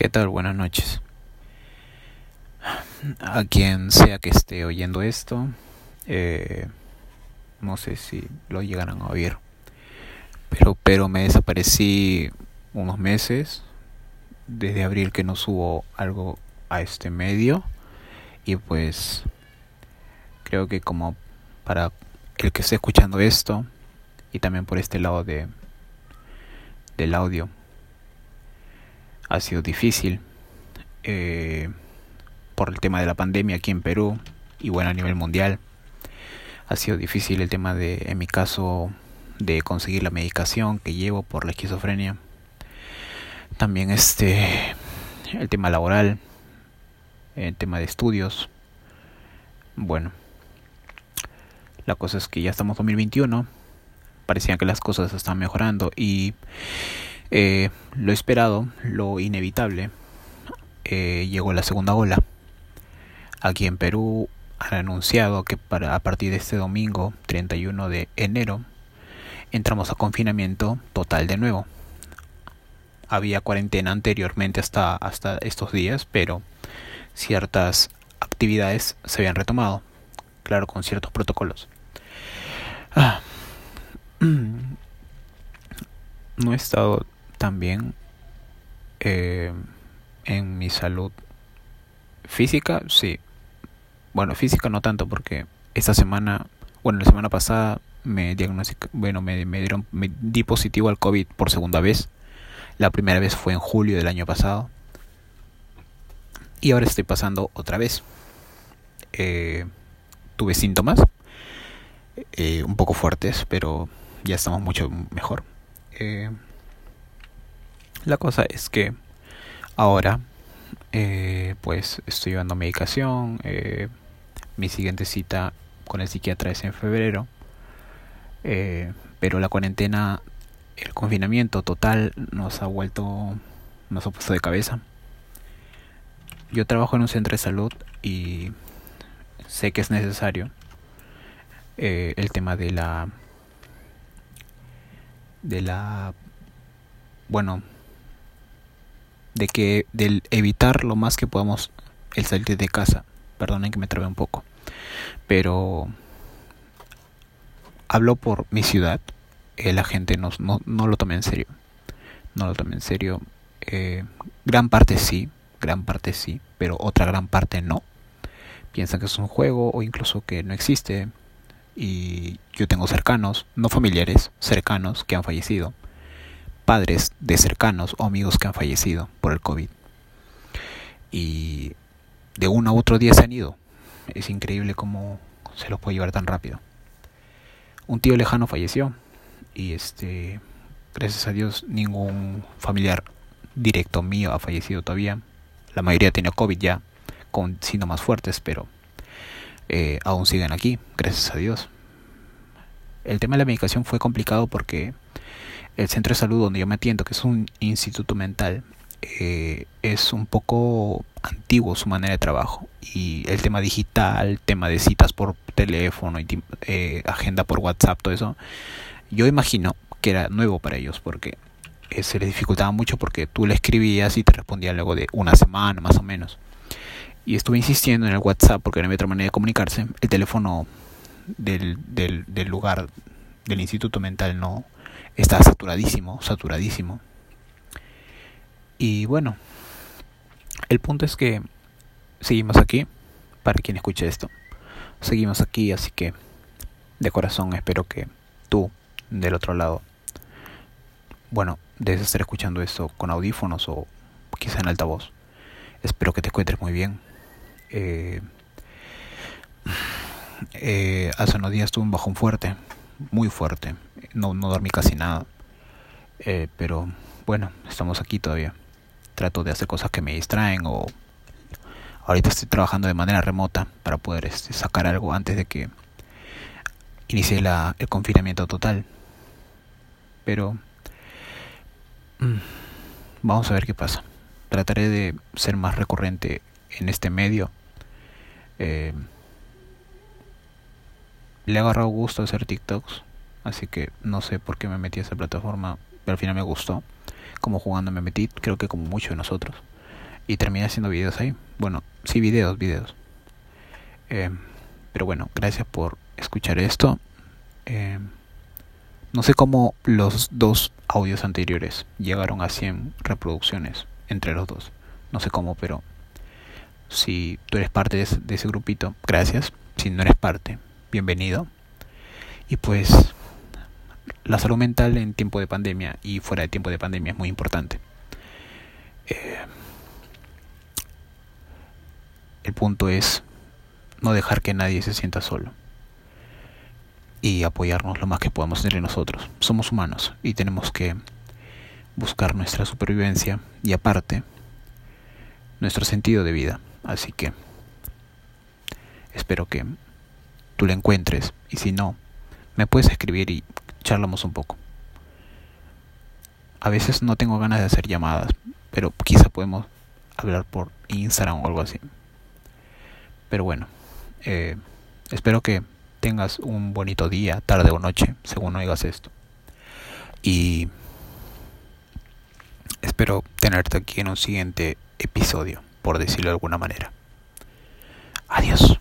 ¿Qué tal? Buenas noches. A quien sea que esté oyendo esto, eh, no sé si lo llegarán a oír, pero, pero me desaparecí unos meses, desde abril que no subo algo a este medio, y pues creo que como para el que esté escuchando esto, y también por este lado de del audio, ha sido difícil eh, por el tema de la pandemia aquí en Perú y bueno a nivel mundial. Ha sido difícil el tema de, en mi caso, de conseguir la medicación que llevo por la esquizofrenia. También este, el tema laboral, el tema de estudios. Bueno, la cosa es que ya estamos en 2021, parecían que las cosas están mejorando y eh, lo esperado, lo inevitable, eh, llegó la segunda ola. Aquí en Perú han anunciado que para, a partir de este domingo 31 de enero entramos a confinamiento total de nuevo. Había cuarentena anteriormente hasta, hasta estos días, pero ciertas actividades se habían retomado, claro, con ciertos protocolos. Ah. No he estado también eh, en mi salud física, sí. Bueno, física no tanto porque esta semana, bueno, la semana pasada me bueno, me, me dieron, me di positivo al COVID por segunda vez. La primera vez fue en julio del año pasado. Y ahora estoy pasando otra vez. Eh, tuve síntomas eh, un poco fuertes, pero ya estamos mucho mejor. Eh, la cosa es que ahora eh, pues estoy llevando medicación. Eh, mi siguiente cita con el psiquiatra es en febrero. Eh, pero la cuarentena, el confinamiento total nos ha vuelto, nos ha puesto de cabeza. Yo trabajo en un centro de salud y sé que es necesario el tema de la de la bueno de que del evitar lo más que podamos el salir de casa. Perdonen que me trabe un poco. Pero hablo por mi ciudad. Eh, la gente no, no, no, lo toma en serio. No lo toma en serio. Eh, gran parte sí, gran parte sí, pero otra gran parte no. Piensan que es un juego o incluso que no existe. Y yo tengo cercanos, no familiares, cercanos que han fallecido padres de cercanos o amigos que han fallecido por el COVID. Y de uno a otro día se han ido. Es increíble cómo se los puede llevar tan rápido. Un tío lejano falleció y este gracias a Dios ningún familiar directo mío ha fallecido todavía. La mayoría tiene COVID ya con síntomas fuertes, pero eh, aún siguen aquí, gracias a Dios. El tema de la medicación fue complicado porque el centro de salud donde yo me atiendo, que es un instituto mental, eh, es un poco antiguo su manera de trabajo y el tema digital, tema de citas por teléfono, y, eh, agenda por WhatsApp, todo eso, yo imagino que era nuevo para ellos porque eh, se les dificultaba mucho porque tú le escribías y te respondía luego de una semana más o menos. Y estuve insistiendo en el WhatsApp porque no había otra manera de comunicarse. El teléfono del, del, del lugar del instituto mental no, está saturadísimo, saturadísimo. Y bueno, el punto es que seguimos aquí, para quien escuche esto. Seguimos aquí, así que de corazón espero que tú, del otro lado, bueno, debes estar escuchando esto con audífonos o quizá en altavoz. Espero que te encuentres muy bien. Eh, eh, hace unos días tuve un bajón fuerte, muy fuerte no, no dormí casi nada. Eh, pero bueno, estamos aquí todavía. Trato de hacer cosas que me distraen o ahorita estoy trabajando de manera remota para poder este, sacar algo antes de que inicie la, el confinamiento total. Pero mm, vamos a ver qué pasa. Trataré de ser más recurrente en este medio. Eh, le he agarrado gusto hacer TikToks Así que no sé por qué me metí a esa plataforma, pero al final me gustó. Como jugando me metí, creo que como muchos de nosotros. y terminé haciendo videos ahí. Bueno, sí, videos, videos. Eh, pero bueno, gracias por escuchar esto. Eh, no sé cómo los dos audios anteriores llegaron a 100 reproducciones entre los dos. No sé cómo, pero si tú eres parte de ese, de ese grupito, gracias. Si no eres parte, bienvenido. Y pues la salud mental en tiempo de pandemia y fuera de tiempo de pandemia es muy importante. Eh, el punto es no dejar que nadie se sienta solo y apoyarnos lo más que podamos entre nosotros. Somos humanos y tenemos que buscar nuestra supervivencia y aparte nuestro sentido de vida. Así que espero que tú lo encuentres y si no, me puedes escribir y charlamos un poco. A veces no tengo ganas de hacer llamadas, pero quizá podemos hablar por Instagram o algo así. Pero bueno, eh, espero que tengas un bonito día, tarde o noche, según oigas esto. Y espero tenerte aquí en un siguiente episodio, por decirlo de alguna manera. Adiós.